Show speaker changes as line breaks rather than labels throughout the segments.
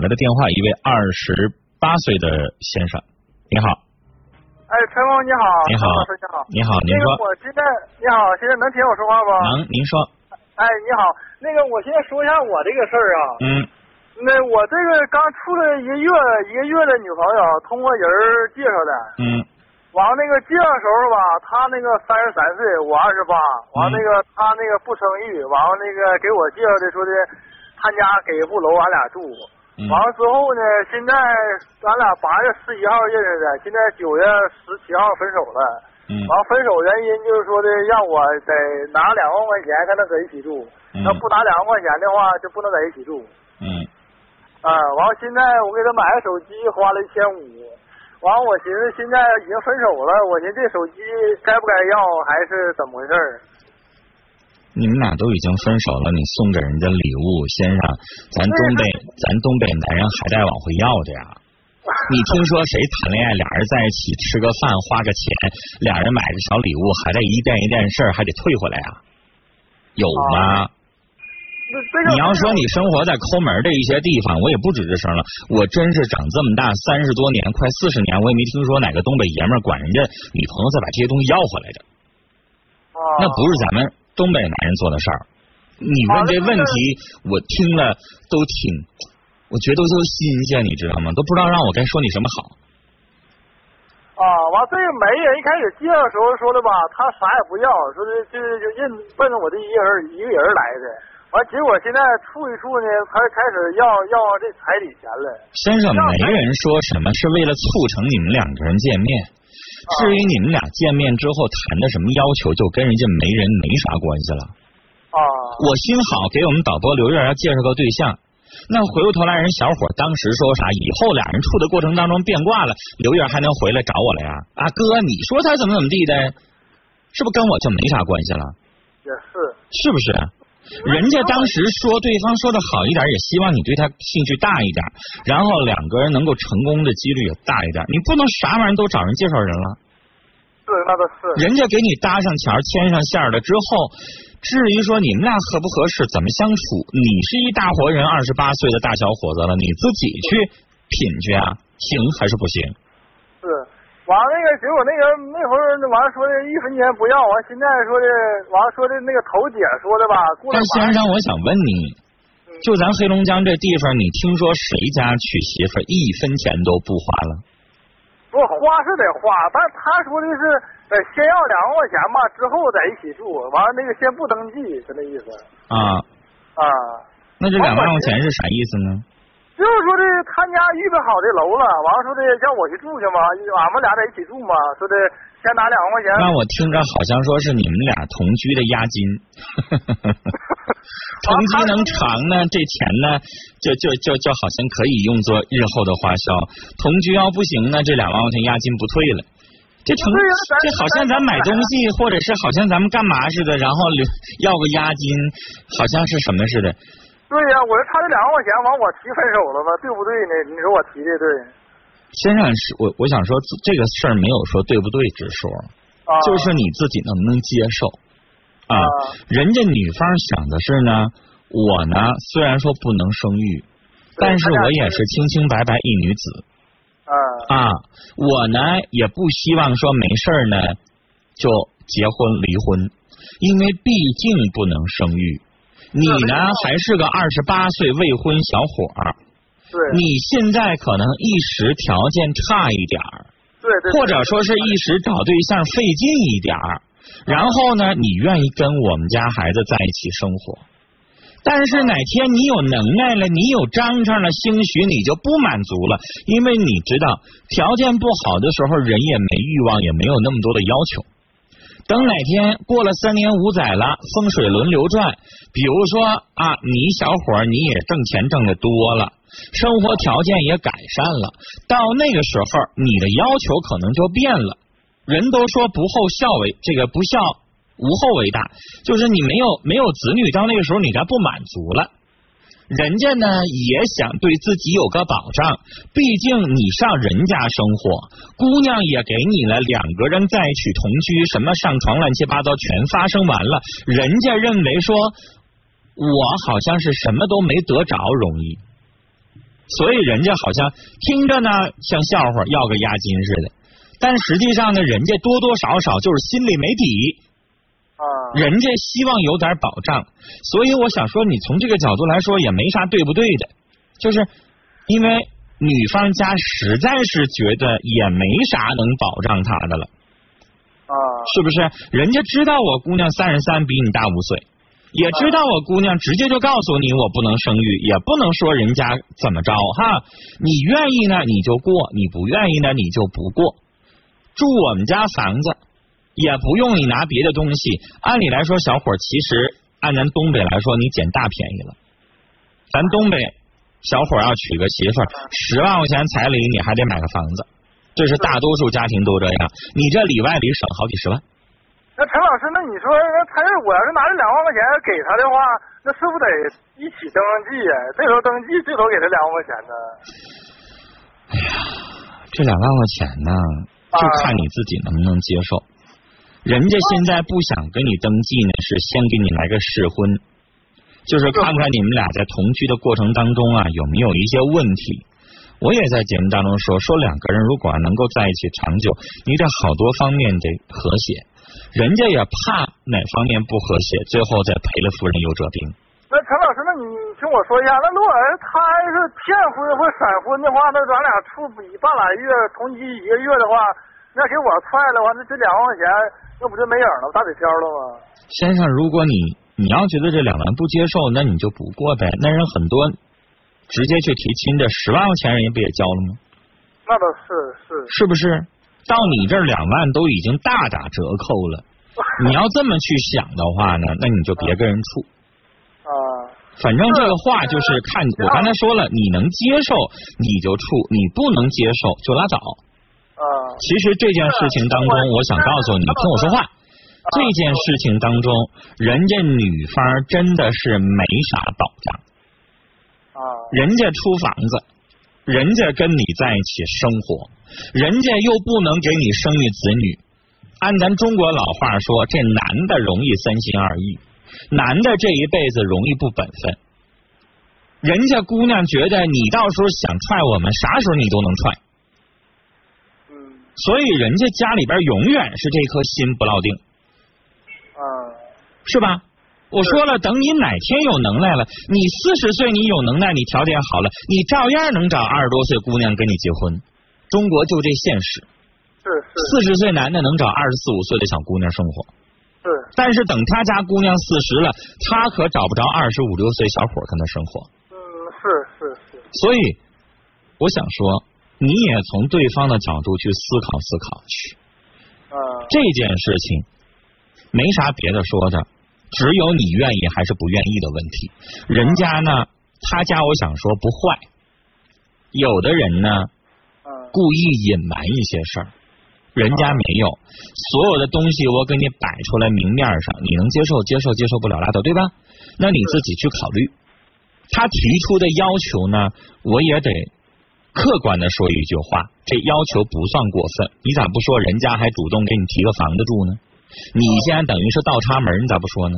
来的电话，一位二十八岁的先生，你好。
哎，陈峰你好，
你好，
你好，
你好，您说。
我现在你好，现在能听我说话不？
能，您说。
哎，你好，那个我现在说一下我这个事儿啊。
嗯。
那我这个刚处了一个月一个月的女朋友，通过人介绍的。
嗯。
完那个介绍时候吧，他那个三十三岁，我二十八。完那个他那个不生育，完了那个给我介绍的说的，他家给一户楼，俺俩住。完了之后呢，现在咱俩八月十一号认识的，现在九月十七号分手了。
嗯。
完分手原因就是说的，让我得拿两万块钱才能在一起住。
嗯。
那不拿两万块钱的话，就不能在一起住。
嗯。
啊，完了现在我给他买个手机，花了一千五。完了，我寻思现在已经分手了，我寻思这手机该不该要，还是怎么回事？
你们俩都已经分手了，你送给人家礼物，先生，咱东北咱东北男人还在往回要的呀？你听说谁谈恋爱，俩人在一起吃个饭，花个钱，俩人买个小礼物，还得一件一件事儿，还得退回来啊？有吗？你要说你生活在抠门的一些地方，我也不吱吱声了。我真是长这么大三十多年，快四十年，我也没听说哪个东北爷们管人家女朋友再把这些东西要回来的。那不是咱们东北男人做的事儿。你问这问题，我听了都挺，我觉得都新鲜，你知道吗？都不知道让我该说你什么好。
啊，完这个媒人一开始介绍时候说的吧，他啥也不要，说的就就认奔着我这一个人一个人来的。完，结果现在处一处呢，他开始要要这彩礼钱了。
先生，没人说什么是为了促成你们两个人见面。至于你们俩见面之后谈的什么要求，就跟人家媒人没啥关系了。
啊。
我心好给我们导播刘月要介绍个对象，那回过头来人小伙当时说啥？以后俩人处的过程当中变卦了，刘月还能回来找我了呀？啊哥，你说他怎么怎么地的？是不是跟我就没啥关系了？
也是。
是不是？人家当时说对方说的好一点，也希望你对他兴趣大一点，然后两个人能够成功的几率也大一点。你不能啥玩意儿都找人介绍人了。
是，那倒是。
人家给你搭上桥、牵上线了之后，至于说你们俩合不合适、怎么相处，你是一大活人，二十八岁的大小伙子了，你自己去品去啊，行还是不行？
是。完那个结果那个那会儿完说的一分钱不要完现在说的完说的那个头姐说的吧。
但先生，我想问你，就咱黑龙江这地方，你听说谁家娶媳妇一分钱都不花了？
不花是得花，但他说的是呃先要两万块钱吧，之后在一起住，完了那个先不登记，是那意思。
啊
啊，
那这两万块钱是啥意思呢？
就是说的，他家预备好的楼了，完了说的让我去住去嘛，俺们俩在一起住嘛，说的先拿两万块钱。
那我听着好像说是你们俩同居的押金，同居能长呢，这钱呢就就就就好像可以用作日后的花销。同居要不行呢，这两万块钱押金不退了。这成这好像咱买东西，或者是好像咱们干嘛似的，然后要个押金，好像是什么似的。
对呀，我说差这两万块钱，完我提分手了吗，对不对呢？你说我提的对？
先生是，我我想说这个事儿没有说对不对之说，就是你自己能不能接受啊？人家女方想的是呢，我呢虽然说不能生育，但是我也是清清白白一女子啊，我呢也不希望说没事呢就结婚离婚，因为毕竟不能生育。你呢，还是个二十八岁未婚小伙儿，
对，
你现在可能一时条件差一点儿，
对对，
或者说是一时找对象费劲一点儿，然后呢，你愿意跟我们家孩子在一起生活，但是哪天你有能耐了，你有章程了，兴许你就不满足了，因为你知道条件不好的时候，人也没欲望，也没有那么多的要求。等哪天过了三年五载了，风水轮流转，比如说啊，你小伙你也挣钱挣的多了，生活条件也改善了，到那个时候你的要求可能就变了。人都说不厚孝为这个不孝无后为大，就是你没有没有子女，到那个时候你该不满足了。人家呢也想对自己有个保障，毕竟你上人家生活，姑娘也给你了，两个人在一起同居，什么上床乱七八糟全发生完了，人家认为说，我好像是什么都没得着容易，所以人家好像听着呢像笑话，要个押金似的，但实际上呢，人家多多少少就是心里没底。
啊，
人家希望有点保障，所以我想说，你从这个角度来说也没啥对不对的，就是因为女方家实在是觉得也没啥能保障她的了。
啊，
是不是？人家知道我姑娘三十三，比你大五岁，也知道我姑娘直接就告诉你我不能生育，也不能说人家怎么着哈。你愿意呢你就过，你不愿意呢你就不过。住我们家房子。也不用你拿别的东西。按理来说，小伙其实按咱东北来说，你捡大便宜了。咱东北小伙要娶个媳妇儿，十万块钱彩礼你还得买个房子，这是大多数家庭都这样。你这里外里省好几十万。
那陈老师，那你说，那他我要是拿这两万块钱给他的话，那是不是得一起登记呀？这时候登记最多给他两万块钱呢？
哎呀，这两万块钱呢，就看你自己能不能接受。人家现在不想跟你登记呢，是先给你来个试婚，就是看看你们俩在同居的过程当中啊有没有一些问题。我也在节目当中说，说两个人如果能够在一起长久，你得好多方面得和谐。人家也怕哪方面不和谐，最后再赔了夫人又折兵。
那陈老师，那你听我说一下，那如果他是骗婚或闪婚的话，那咱俩处不半拉月，同居一个月的话，那给我踹了话，那这两万块钱。那不就没影了，打水漂了吗？
先生，如果你你要觉得这两万不接受，那你就不过呗。那人很多直接去提亲的，十万块钱人家不也交了吗？
那倒是是。
是不是？到你这两万都已经大打折扣了。你要这么去想的话呢，那你就别跟人处。
啊。
反正这个话就是看我刚才说了，你能接受你就处，你不能接受就拉倒。其实这件事情当中，我想告诉你，听我说话。这件事情当中，人家女方真的是没啥保障。
啊。
人家出房子，人家跟你在一起生活，人家又不能给你生育子女。按咱中国老话说，这男的容易三心二意，男的这一辈子容易不本分。人家姑娘觉得你到时候想踹我们，啥时候你都能踹。所以人家家里边永远是这颗心不落定，
啊，
是吧？我说了，等你哪天有能耐了，你四十岁你有能耐，你条件好了，你照样能找二十多岁姑娘跟你结婚。中国就这现实，
是是。
四十岁男的能找二十四五岁的小姑娘生活，
是。
但是等他家姑娘四十了，他可找不着二十五六岁小伙跟他生活。
嗯，是是是。
所以我想说。你也从对方的角度去思考思考去，
啊，
这件事情没啥别的说的，只有你愿意还是不愿意的问题。人家呢，他家我想说不坏，有的人呢，故意隐瞒一些事儿，人家没有，所有的东西我给你摆出来明面上，你能接受接受接受不了拉倒，对吧？那你自己去考虑。他提出的要求呢，我也得。客观的说一句话，这要求不算过分，你咋不说人家还主动给你提个房子住呢？你现在等于是倒插门，你咋不说呢？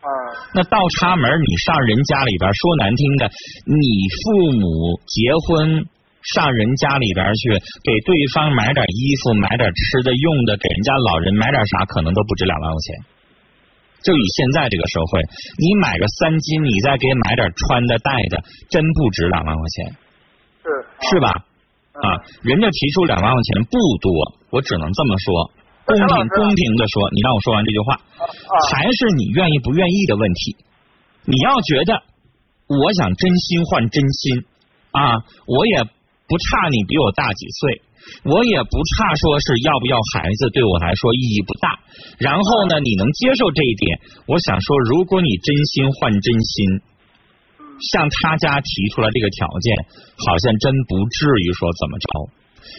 啊，
那倒插门，你上人家里边说难听的，你父母结婚上人家里边去给对方买点衣服、买点吃的用的，给人家老人买点啥，可能都不止两万块钱。就以现在这个社会，你买个三金，你再给买点穿的戴的，真不值两万块钱。是是吧？啊，人家提出两万块钱不多，我只能这么说，公平公平的说，你让我说完这句话，还是你愿意不愿意的问题。你要觉得我想真心换真心啊，我也不差你比我大几岁，我也不差说是要不要孩子，对我来说意义不大。然后呢，你能接受这一点？我想说，如果你真心换真心。向他家提出来这个条件，好像真不至于说怎么着。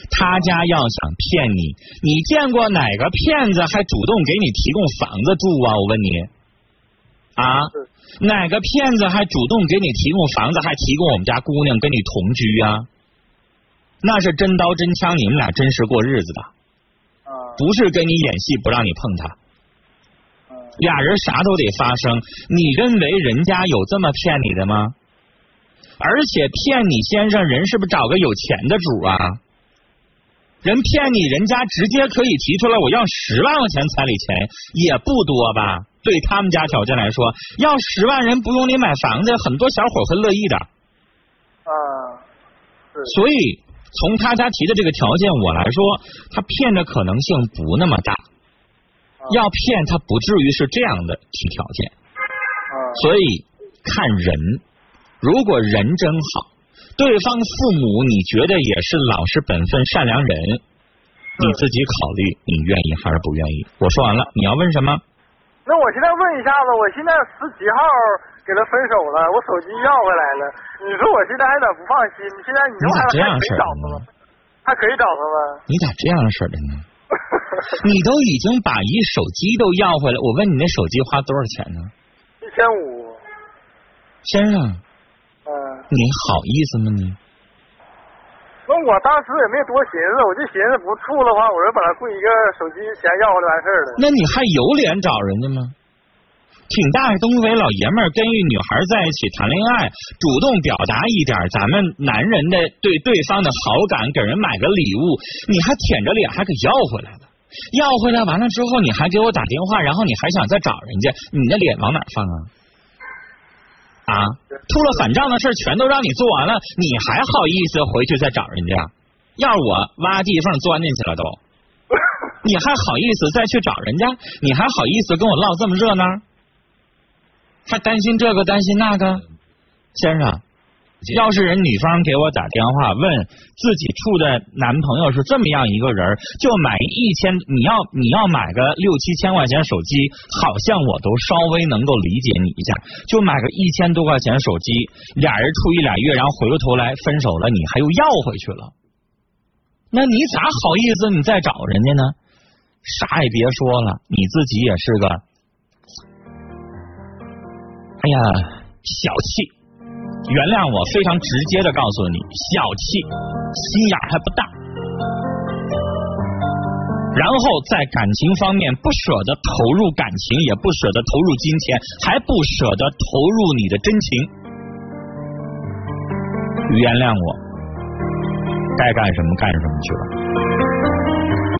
他家要想骗你，你见过哪个骗子还主动给你提供房子住啊？我问你啊，哪个骗子还主动给你提供房子，还提供我们家姑娘跟你同居啊？那是真刀真枪，你们俩真实过日子的，不是跟你演戏不让你碰他。俩人啥都得发生，你认为人家有这么骗你的吗？而且骗你先生人是不是找个有钱的主啊？人骗你，人家直接可以提出来，我要十万块钱彩礼钱，也不多吧？对他们家条件来说，要十万人不用你买房子，很多小伙会乐意的。
啊，
所以从他家提的这个条件我来说，他骗的可能性不那么大。要骗他不至于是这样的提条件。所以看人，如果人真好，对方父母你觉得也是老实本分善良人，你自己考虑你愿意还是不愿意。我说完了，你要问什么？
那我现在问一下子，我现在十几号给他分手了，我手机要回来了，你说我现在还咋不放心？现在你
咋这样式
的呢？还可以找他吗？
你咋这样式的呢？你都已经把一手机都要回来，我问你那手机花多少钱呢？
一千五。
先生，
嗯，
你好意思吗你？
那我当时也没多寻思，我就寻思不处的话，我就把他贵一个手机钱要回来完事儿了。
那你还有脸找人家吗？挺大东北老爷们儿跟一女孩在一起谈恋爱，主动表达一点咱们男人的对对方的好感，给人买个礼物，你还舔着脸还给要回来了？要回来完了之后，你还给我打电话，然后你还想再找人家，你的脸往哪放啊？啊，出了反账的事全都让你做完了，你还好意思回去再找人家？要是我挖地缝钻进去了都，你还好意思再去找人家？你还好意思跟我唠这么热闹？还担心这个担心那个，先生。要是人女方给我打电话问自己处的男朋友是这么样一个人，就买一千，你要你要买个六七千块钱手机，好像我都稍微能够理解你一下。就买个一千多块钱手机，俩人处一俩月，然后回过头来分手了，你还又要回去了，那你咋好意思你再找人家呢？啥也别说了，你自己也是个，哎呀，小气。原谅我，非常直接的告诉你，小气，心眼还不大，然后在感情方面不舍得投入感情，也不舍得投入金钱，还不舍得投入你的真情。原谅我，该干什么干什么去了。